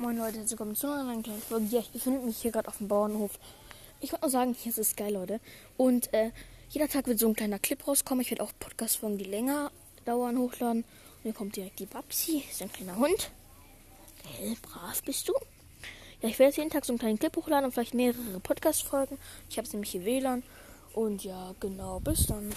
Moin Leute, herzlich willkommen zu einer kleinen Folge. Ja, ich befinde mich hier gerade auf dem Bauernhof. Ich wollte nur sagen, hier ist es geil, Leute. Und äh, jeder Tag wird so ein kleiner Clip rauskommen. Ich werde auch Podcast-Folgen, die länger dauern, hochladen. Und hier kommt direkt die Babsi. Ist ein kleiner Hund. Hell, brav bist du. Ja, ich werde jetzt jeden Tag so einen kleinen Clip hochladen und vielleicht mehrere Podcast-Folgen. Ich habe es nämlich hier WLAN. Und ja, genau, bis dann.